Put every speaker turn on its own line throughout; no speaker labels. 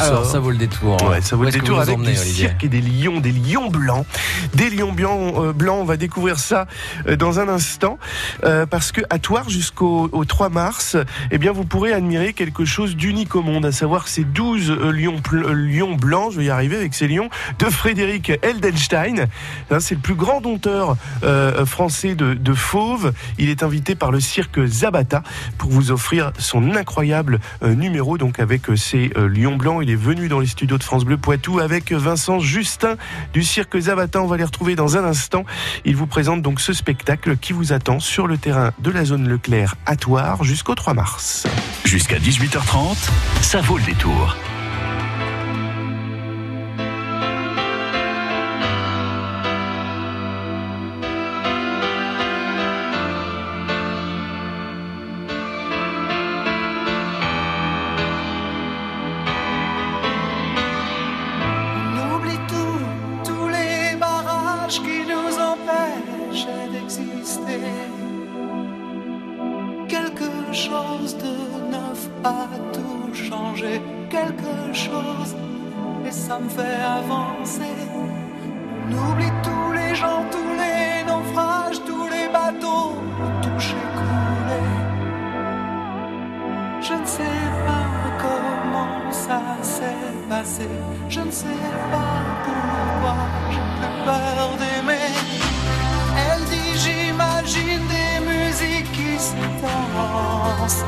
Alors, ça vaut le détour.
Ouais, ça vaut le détour avec des cirques et des lions, des lions blancs. Des lions blancs, euh, blancs on va découvrir ça euh, dans un instant. Euh, parce que à Toire, jusqu'au 3 mars, eh bien, vous pourrez admirer quelque chose d'unique au monde, à savoir ces 12 lions, lions blancs, je vais y arriver avec ces lions, de Frédéric Eldenstein. Hein, c'est le plus grand dompteur français de, de fauves. Il est invité par le cirque Zabata pour vous offrir son incroyable numéro, donc avec ces lions blancs il est venu dans les studios de France Bleu Poitou avec Vincent Justin du cirque Zavata. On va les retrouver dans un instant. Il vous présente donc ce spectacle qui vous attend sur le terrain de la zone Leclerc à Toire jusqu'au 3 mars.
Jusqu'à 18h30, ça vaut le détour. qui nous empêchent d'exister. Quelque chose de neuf a tout changé, quelque chose, et ça me fait avancer. On oublie tous les gens, tous les naufrages, tous les bateaux touchés, coulés. Je ne sais pas comment ça s'est passé, je ne sais pas pourquoi plus peur d'aimer. Elle dit j'imagine des musiques qui se dansent.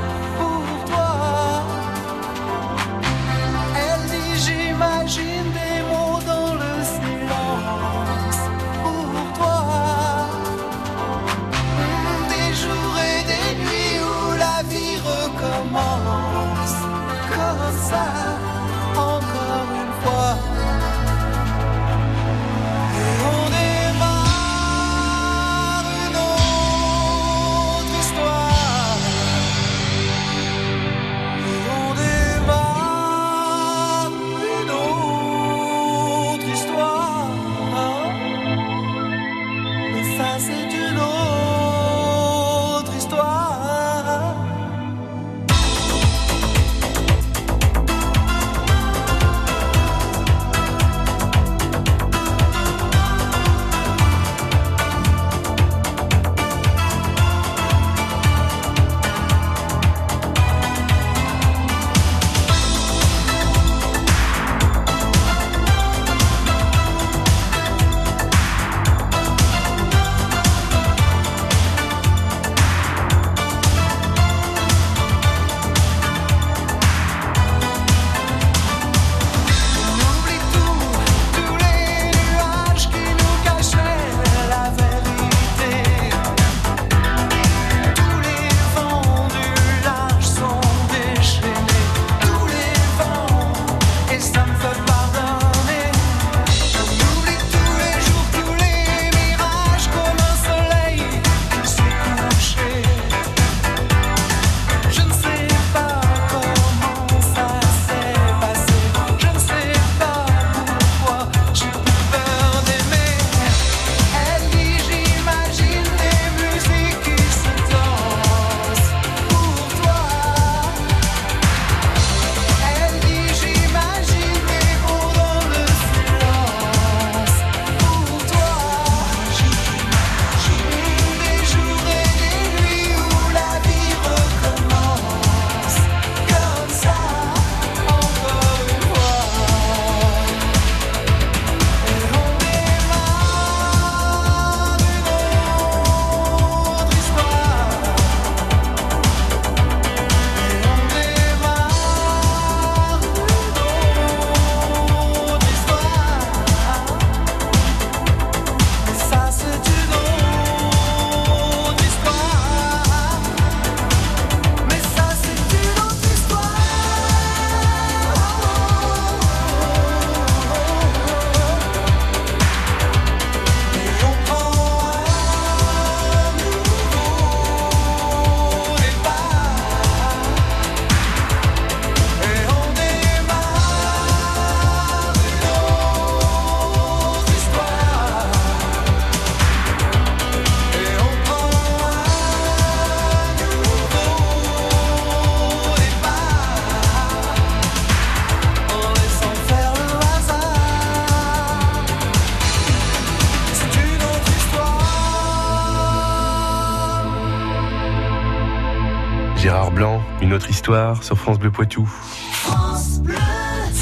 Gérard Blanc, une autre histoire sur France Bleu Poitou.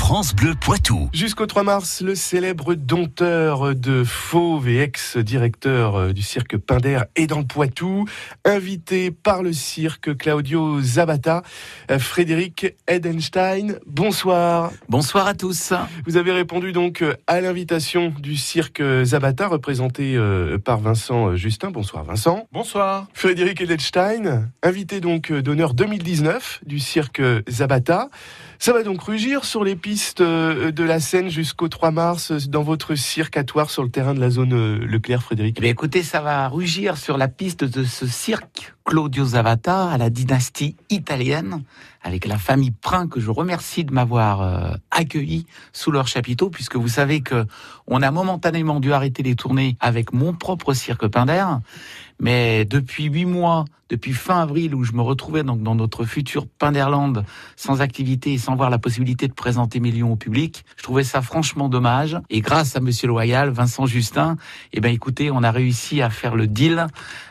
France Bleu Poitou.
Jusqu'au 3 mars, le célèbre dompteur de fauve et ex-directeur euh, du cirque Pinder est dans le Poitou, invité par le cirque Claudio Zabata, euh, Frédéric Edenstein. Bonsoir.
Bonsoir à tous.
Vous avez répondu donc euh, à l'invitation du cirque Zabata, représenté par Vincent Justin. Bonsoir Vincent.
Bonsoir.
Frédéric Edenstein, invité donc d'honneur 2019 du cirque Zabata. Ça va donc rugir sur les pistes euh, de la Seine jusqu'au 3 mars euh, dans votre circatoire sur le terrain de la zone euh, Leclerc, Frédéric?
Eh Écoutez, ça va rugir sur la piste de ce cirque Claudio Zavata à la dynastie italienne avec la famille Prin que je remercie de m'avoir accueilli sous leur chapiteau puisque vous savez que on a momentanément dû arrêter les tournées avec mon propre cirque Pinder mais depuis huit mois, depuis fin avril, où je me retrouvais donc dans notre futur Pinderland, sans activité et sans voir la possibilité de présenter mes lions au public, je trouvais ça franchement dommage. Et grâce à Monsieur Loyal, Vincent Justin, eh ben écoutez, on a réussi à faire le deal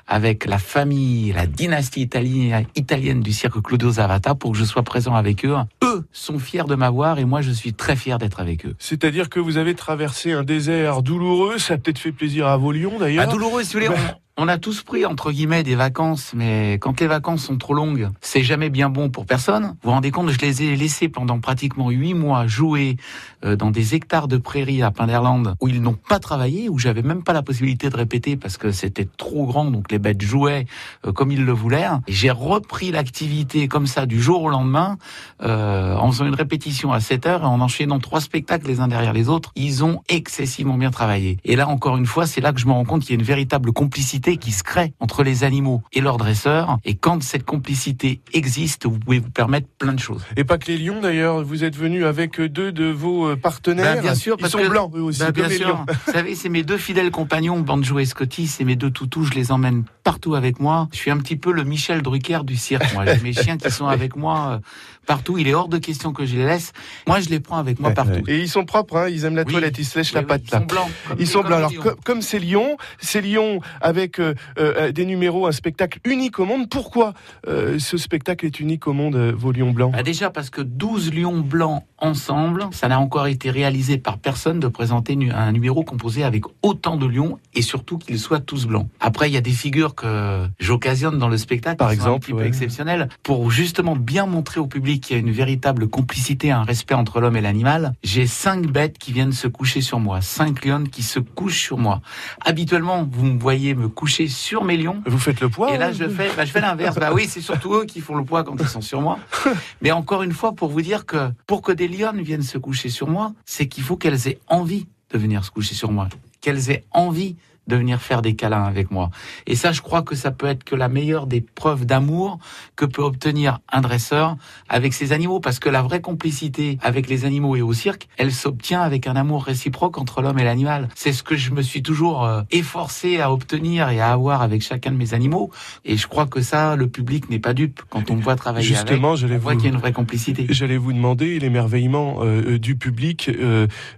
avec la famille, la dynastie italienne, italienne du cirque Claudio Zavata pour que je sois présent avec eux. Eux sont fiers de m'avoir et moi je suis très fier d'être avec eux.
C'est-à-dire que vous avez traversé un désert douloureux, ça a peut-être fait plaisir à vos lions d'ailleurs.
Ah, douloureux, si vous voulez. On a tous pris entre guillemets des vacances, mais quand les vacances sont trop longues, c'est jamais bien bon pour personne. Vous vous rendez compte, je les ai laissés pendant pratiquement huit mois jouer euh, dans des hectares de prairies à Pinderland où ils n'ont pas travaillé, où j'avais même pas la possibilité de répéter parce que c'était trop grand, donc les bêtes jouaient euh, comme ils le voulaient. J'ai repris l'activité comme ça du jour au lendemain, euh, en faisant une répétition à 7 heures et en enchaînant trois spectacles les uns derrière les autres. Ils ont excessivement bien travaillé. Et là encore une fois, c'est là que je me rends compte qu'il y a une véritable complicité qui se crée entre les animaux et leurs dresseurs. Et quand cette complicité existe, vous pouvez vous permettre plein de choses.
Et pas que les lions d'ailleurs, vous êtes venu avec deux de vos euh, partenaires.
Ben, bien sûr,
Ils sont blancs eux aussi.
Ben, bien sûr. vous savez, c'est mes deux fidèles compagnons, Banjo et Scotty, c'est mes deux toutous, je les emmène partout avec moi. Je suis un petit peu le Michel Drucker du cirque, moi. J'ai mes chiens qui sont avec moi euh, partout. Il est hors de question que je les laisse. Moi, je les prends avec moi partout.
Et ils sont propres, hein ils aiment la toilette, ils se lèchent la patte.
Ils sont blancs.
Ils sont blancs. Alors, comme ces lions, ces lions avec euh, euh, des numéros, un spectacle unique au monde. Pourquoi euh, ce spectacle est unique au monde, vos lions blancs?
Bah Déjà parce que 12 lions blancs ensemble, ça n'a encore été réalisé par personne de présenter un numéro composé avec autant de lions et surtout qu'ils soient tous blancs. Après, il y a des figures que j'occasionne dans le spectacle,
par exemple,
un exceptionnelles, pour justement bien montrer au public qu'il y a une véritable complicité, un respect entre l'homme et l'animal. J'ai cinq bêtes qui viennent se coucher sur moi, cinq lions qui se couchent sur moi. Habituellement, vous me voyez me coucher sur mes lions.
Vous faites le poids
Et là, je fais, bah, je fais l'inverse. bah oui, c'est surtout eux qui font le poids quand ils sont sur moi. Mais encore une fois, pour vous dire que pour que des lions viennent se coucher sur moi, c'est qu'il faut qu'elles aient envie de venir se coucher sur moi, qu'elles aient envie de venir faire des câlins avec moi. Et ça, je crois que ça peut être que la meilleure des preuves d'amour que peut obtenir un dresseur avec ses animaux, parce que la vraie complicité avec les animaux et au cirque, elle s'obtient avec un amour réciproque entre l'homme et l'animal. C'est ce que je me suis toujours euh, efforcé à obtenir et à avoir avec chacun de mes animaux. Et je crois que ça, le public n'est pas dupe quand on me voit travailler
Justement,
avec. Voit qu'il y a une vraie complicité.
J'allais vous demander l'émerveillement euh, euh, du public.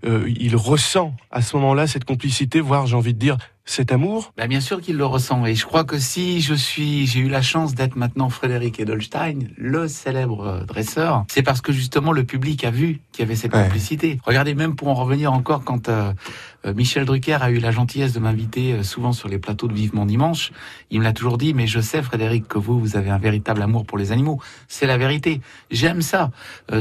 il ressent à ce moment-là cette complicité, voire j'ai envie de dire cet amour
bah Bien sûr qu'il le ressent. Et je crois que si je suis, j'ai eu la chance d'être maintenant Frédéric Edelstein, le célèbre euh, dresseur, c'est parce que justement le public a vu qu'il y avait cette complicité. Regardez, même pour en revenir encore, quand euh, euh, Michel Drucker a eu la gentillesse de m'inviter souvent sur les plateaux de Vivement Dimanche, il me l'a toujours dit, mais je sais Frédéric que vous, vous avez un véritable amour pour les animaux. C'est la vérité. J'aime ça.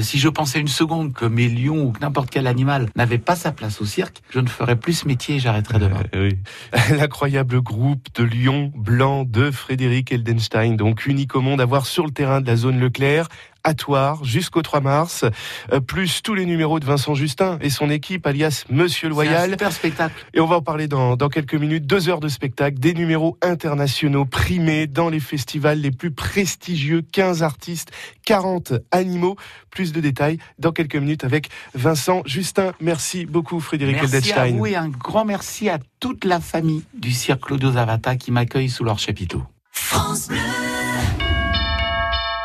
si je pensais une seconde que mes lions ou n'importe quel animal n'avait pas sa place au cirque, je ne ferais plus ce métier et j'arrêterais demain.
oui. L'incroyable groupe de Lions blancs de Frédéric Eldenstein, donc unique au monde à voir sur le terrain de la zone Leclerc à Toire jusqu'au 3 mars, euh, plus tous les numéros de Vincent Justin et son équipe, alias Monsieur Loyal.
super spectacle.
Et on va en parler dans, dans quelques minutes. Deux heures de spectacle, des numéros internationaux primés dans les festivals les plus prestigieux, 15 artistes, 40 animaux. Plus de détails dans quelques minutes avec Vincent Justin. Merci beaucoup Frédéric
merci à vous et un grand merci à toute la famille du Cirque Claudio Zavata qui m'accueille sous leur chapiteau. France Bleu.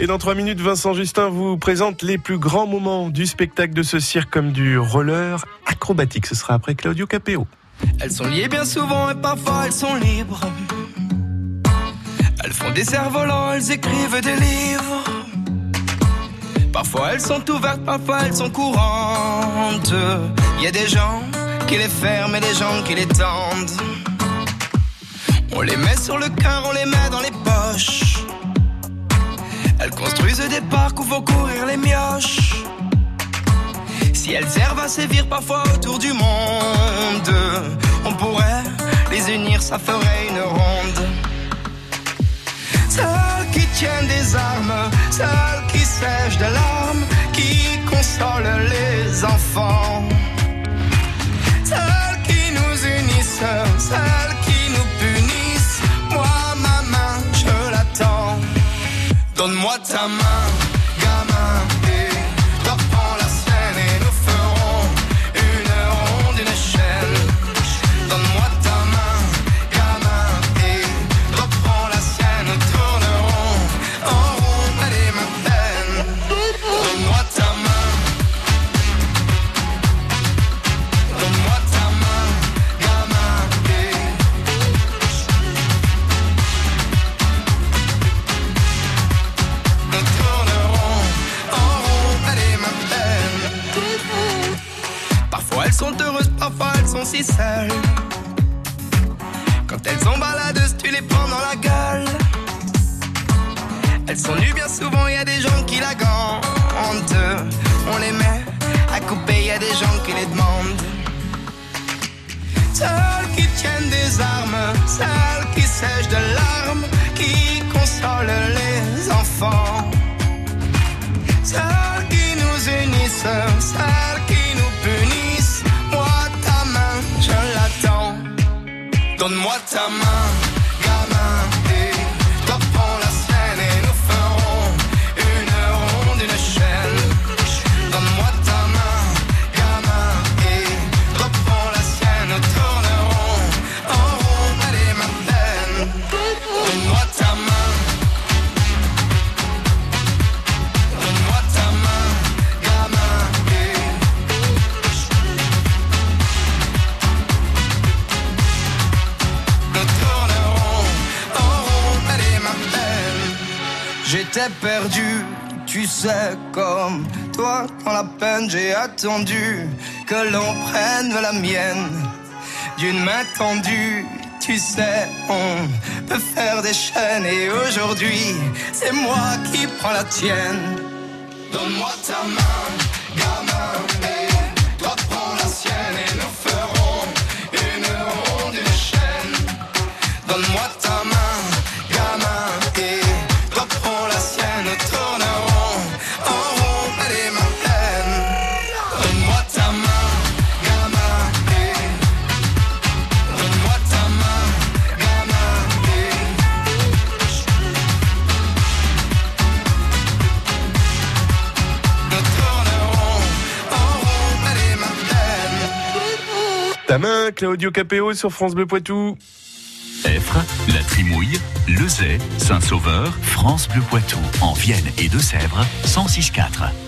Et dans trois minutes, Vincent Justin vous présente les plus grands moments du spectacle de ce cirque comme du roller acrobatique. Ce sera après Claudio Capéo.
Elles sont liées bien souvent et parfois elles sont libres. Elles font des cerfs-volants, elles écrivent des livres. Parfois elles sont ouvertes, parfois elles sont courantes. Il y a des gens qui les ferment et des gens qui les tendent. On les met sur le cœur, on les met dans les poches. Elles construisent des parcs où vont courir les mioches. Si elles servent à sévir parfois autour du monde, on pourrait les unir, ça ferait une ronde. Celles qui tiennent des armes, celles qui sèchent de larmes, qui consolent les enfants. Celles qui nous unissent, celles qui Ta main, qui les demandent. Celles qui tiennent des armes, celles qui sèchent de larmes, qui consolent les enfants. Celles qui nous unissent, celles qui nous punissent. Moi, ta main, je l'attends. Donne-moi ta main, sais, comme toi, dans la peine, j'ai attendu que l'on prenne la mienne d'une main tendue. Tu sais, on peut faire des chaînes et aujourd'hui, c'est moi qui prends la tienne. Donne-moi ta main,
Ta main, Claudio Capéo sur France Bleu Poitou.
Effre, La Trimouille, Lezay, Saint-Sauveur, France Bleu Poitou. En Vienne et Deux-Sèvres, 106.4.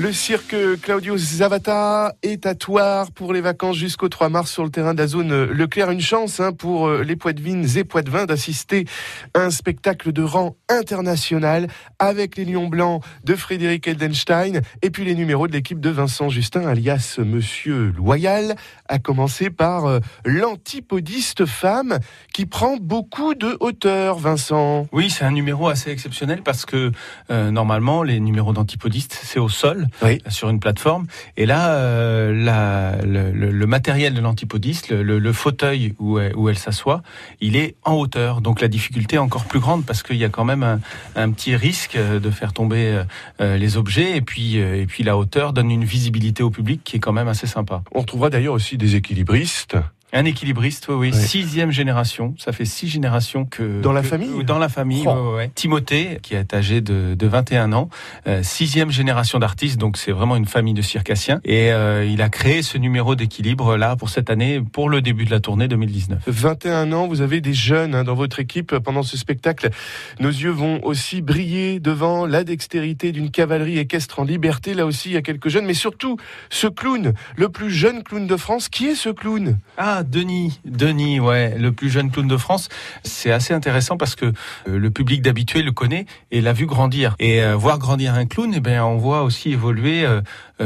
Le cirque Claudio Zavata est à Toire pour les vacances jusqu'au 3 mars sur le terrain de la zone Leclerc. Une chance hein, pour euh, les Poitevines et Poitevins d'assister à un spectacle de rang international avec les Lions Blancs de Frédéric Eldenstein et puis les numéros de l'équipe de Vincent Justin alias Monsieur Loyal, à commencer par euh, l'antipodiste femme qui prend beaucoup de hauteur, Vincent.
Oui, c'est un numéro assez exceptionnel parce que euh, normalement, les numéros d'antipodistes, c'est au sol. Sur une plateforme. Et là, la, le, matériel de l'antipodiste, le, fauteuil où, où elle s'assoit, il est en hauteur. Donc la difficulté est encore plus grande parce qu'il y a quand même un, un, petit risque de faire tomber les objets. Et puis, et puis la hauteur donne une visibilité au public qui est quand même assez sympa.
On retrouvera d'ailleurs aussi des équilibristes
un équilibriste, oui, oui. Sixième génération. Ça fait six générations que.
Dans la famille
Dans la famille, oh. Timothée, qui est âgé de, de 21 ans, euh, sixième génération d'artistes, donc c'est vraiment une famille de circassiens. Et euh, il a créé ce numéro d'équilibre là pour cette année, pour le début de la tournée 2019.
21 ans, vous avez des jeunes hein, dans votre équipe pendant ce spectacle. Nos yeux vont aussi briller devant la dextérité d'une cavalerie équestre en liberté. Là aussi, il y a quelques jeunes, mais surtout ce clown, le plus jeune clown de France. Qui est ce clown?
Ah, Denis, Denis, ouais, le plus jeune clown de France. C'est assez intéressant parce que euh, le public d'habitué le connaît et l'a vu grandir. Et euh, voir grandir un clown, eh bien, on voit aussi évoluer euh,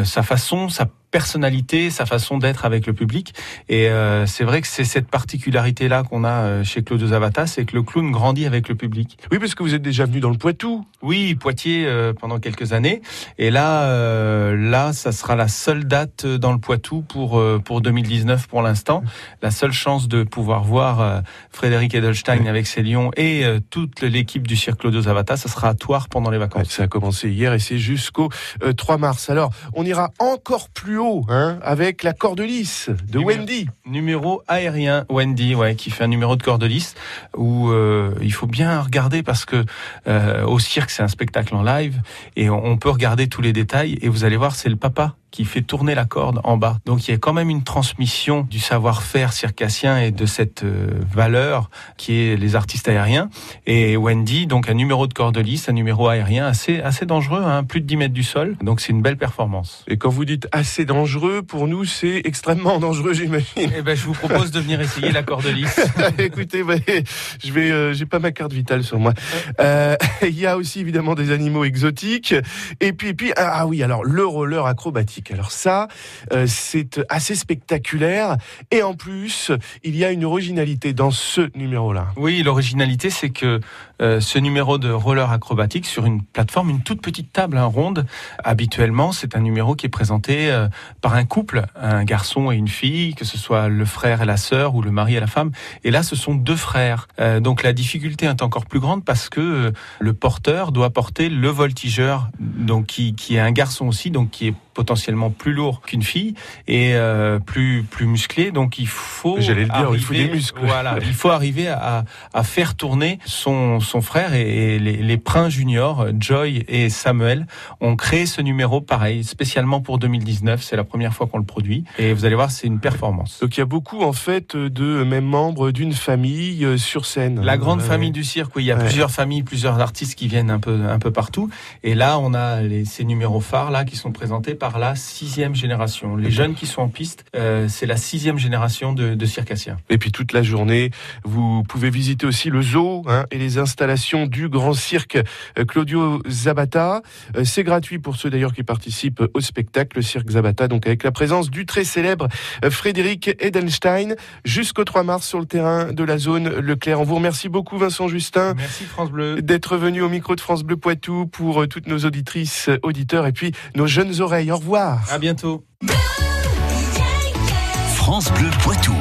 sa façon, sa personnalité, sa façon d'être avec le public. Et euh, c'est vrai que c'est cette particularité-là qu'on a euh, chez Claude Zavata, c'est que le clown grandit avec le public.
Oui, parce que vous êtes déjà venu dans le Poitou.
Oui, Poitiers euh, pendant quelques années. Et là, là, ça sera la seule date dans le Poitou pour pour 2019 pour l'instant. La seule chance de pouvoir voir Frédéric Edelstein avec ses lions et toute l'équipe du cirque Claude Zavata, ça sera à Toire pendant les vacances.
ça a commencé hier et c'est jusqu'au 3 mars. Alors, on ira encore plus haut Hein, avec la corde lisse de Wendy.
Numéro aérien, Wendy, ouais, qui fait un numéro de corde lisse où euh, il faut bien regarder parce que euh, au cirque c'est un spectacle en live et on peut regarder tous les détails et vous allez voir c'est le papa qui fait tourner la corde en bas. Donc il y a quand même une transmission du savoir-faire circassien et de cette euh, valeur qui est les artistes aériens. Et Wendy, donc un numéro de corde lisse, un numéro aérien assez assez dangereux, hein, plus de 10 mètres du sol. Donc c'est une belle performance.
Et quand vous dites assez dangereux, pour nous c'est extrêmement dangereux, j'imagine.
Eh ben je vous propose de venir essayer la corde lisse.
Écoutez, je vais, euh, j'ai pas ma carte vitale sur moi. Euh, il y a aussi évidemment des animaux exotiques. Et puis, et puis ah oui, alors le roller acrobatique. Alors ça, euh, c'est assez spectaculaire. Et en plus, il y a une originalité dans ce numéro-là.
Oui, l'originalité, c'est que euh, ce numéro de roller acrobatique sur une plateforme, une toute petite table hein, ronde, habituellement, c'est un numéro qui est présenté euh, par un couple, un garçon et une fille, que ce soit le frère et la sœur ou le mari et la femme. Et là, ce sont deux frères. donc la difficulté est encore plus grande parce que le porteur doit porter le voltigeur, donc qui, qui est un garçon aussi, donc qui est potentiellement plus lourd qu'une fille et euh, plus plus musclé. Donc il faut.
J'allais le dire, il faut des muscles.
Voilà, il faut arriver à, à faire tourner son son frère et, les, les Princes juniors, Joy et Samuel, ont créé ce numéro pareil spécialement pour 2019. C'est la première fois qu'on le produit et vous allez voir, c'est une performance.
Donc il y a beaucoup en fait de mêmes membres d'une famille euh, sur scène.
La grande famille du cirque. Oui, il y a plusieurs familles, plusieurs artistes qui viennent un peu un peu partout. Et là, on a les, ces numéros phares là qui sont présentés par la sixième génération. Les jeunes qui sont en piste, euh, c'est la sixième génération de, de circassiens.
Et puis toute la journée, vous pouvez visiter aussi le zoo hein, et les installations du grand cirque euh, Claudio Zabata. Euh, c'est gratuit pour ceux d'ailleurs qui participent au spectacle Cirque Zabata, donc avec la présence du très célèbre Frédéric Edelstein jusqu'au 3 mars sur le terrain de la zone Leclerc. On vous remercie beaucoup Vincent Justin.
Merci France Bleu.
D'être venu au micro de France Bleu Poitou pour toutes nos auditrices, auditeurs et puis nos jeunes oreilles. Au revoir.
À bientôt.
France Bleu Poitou.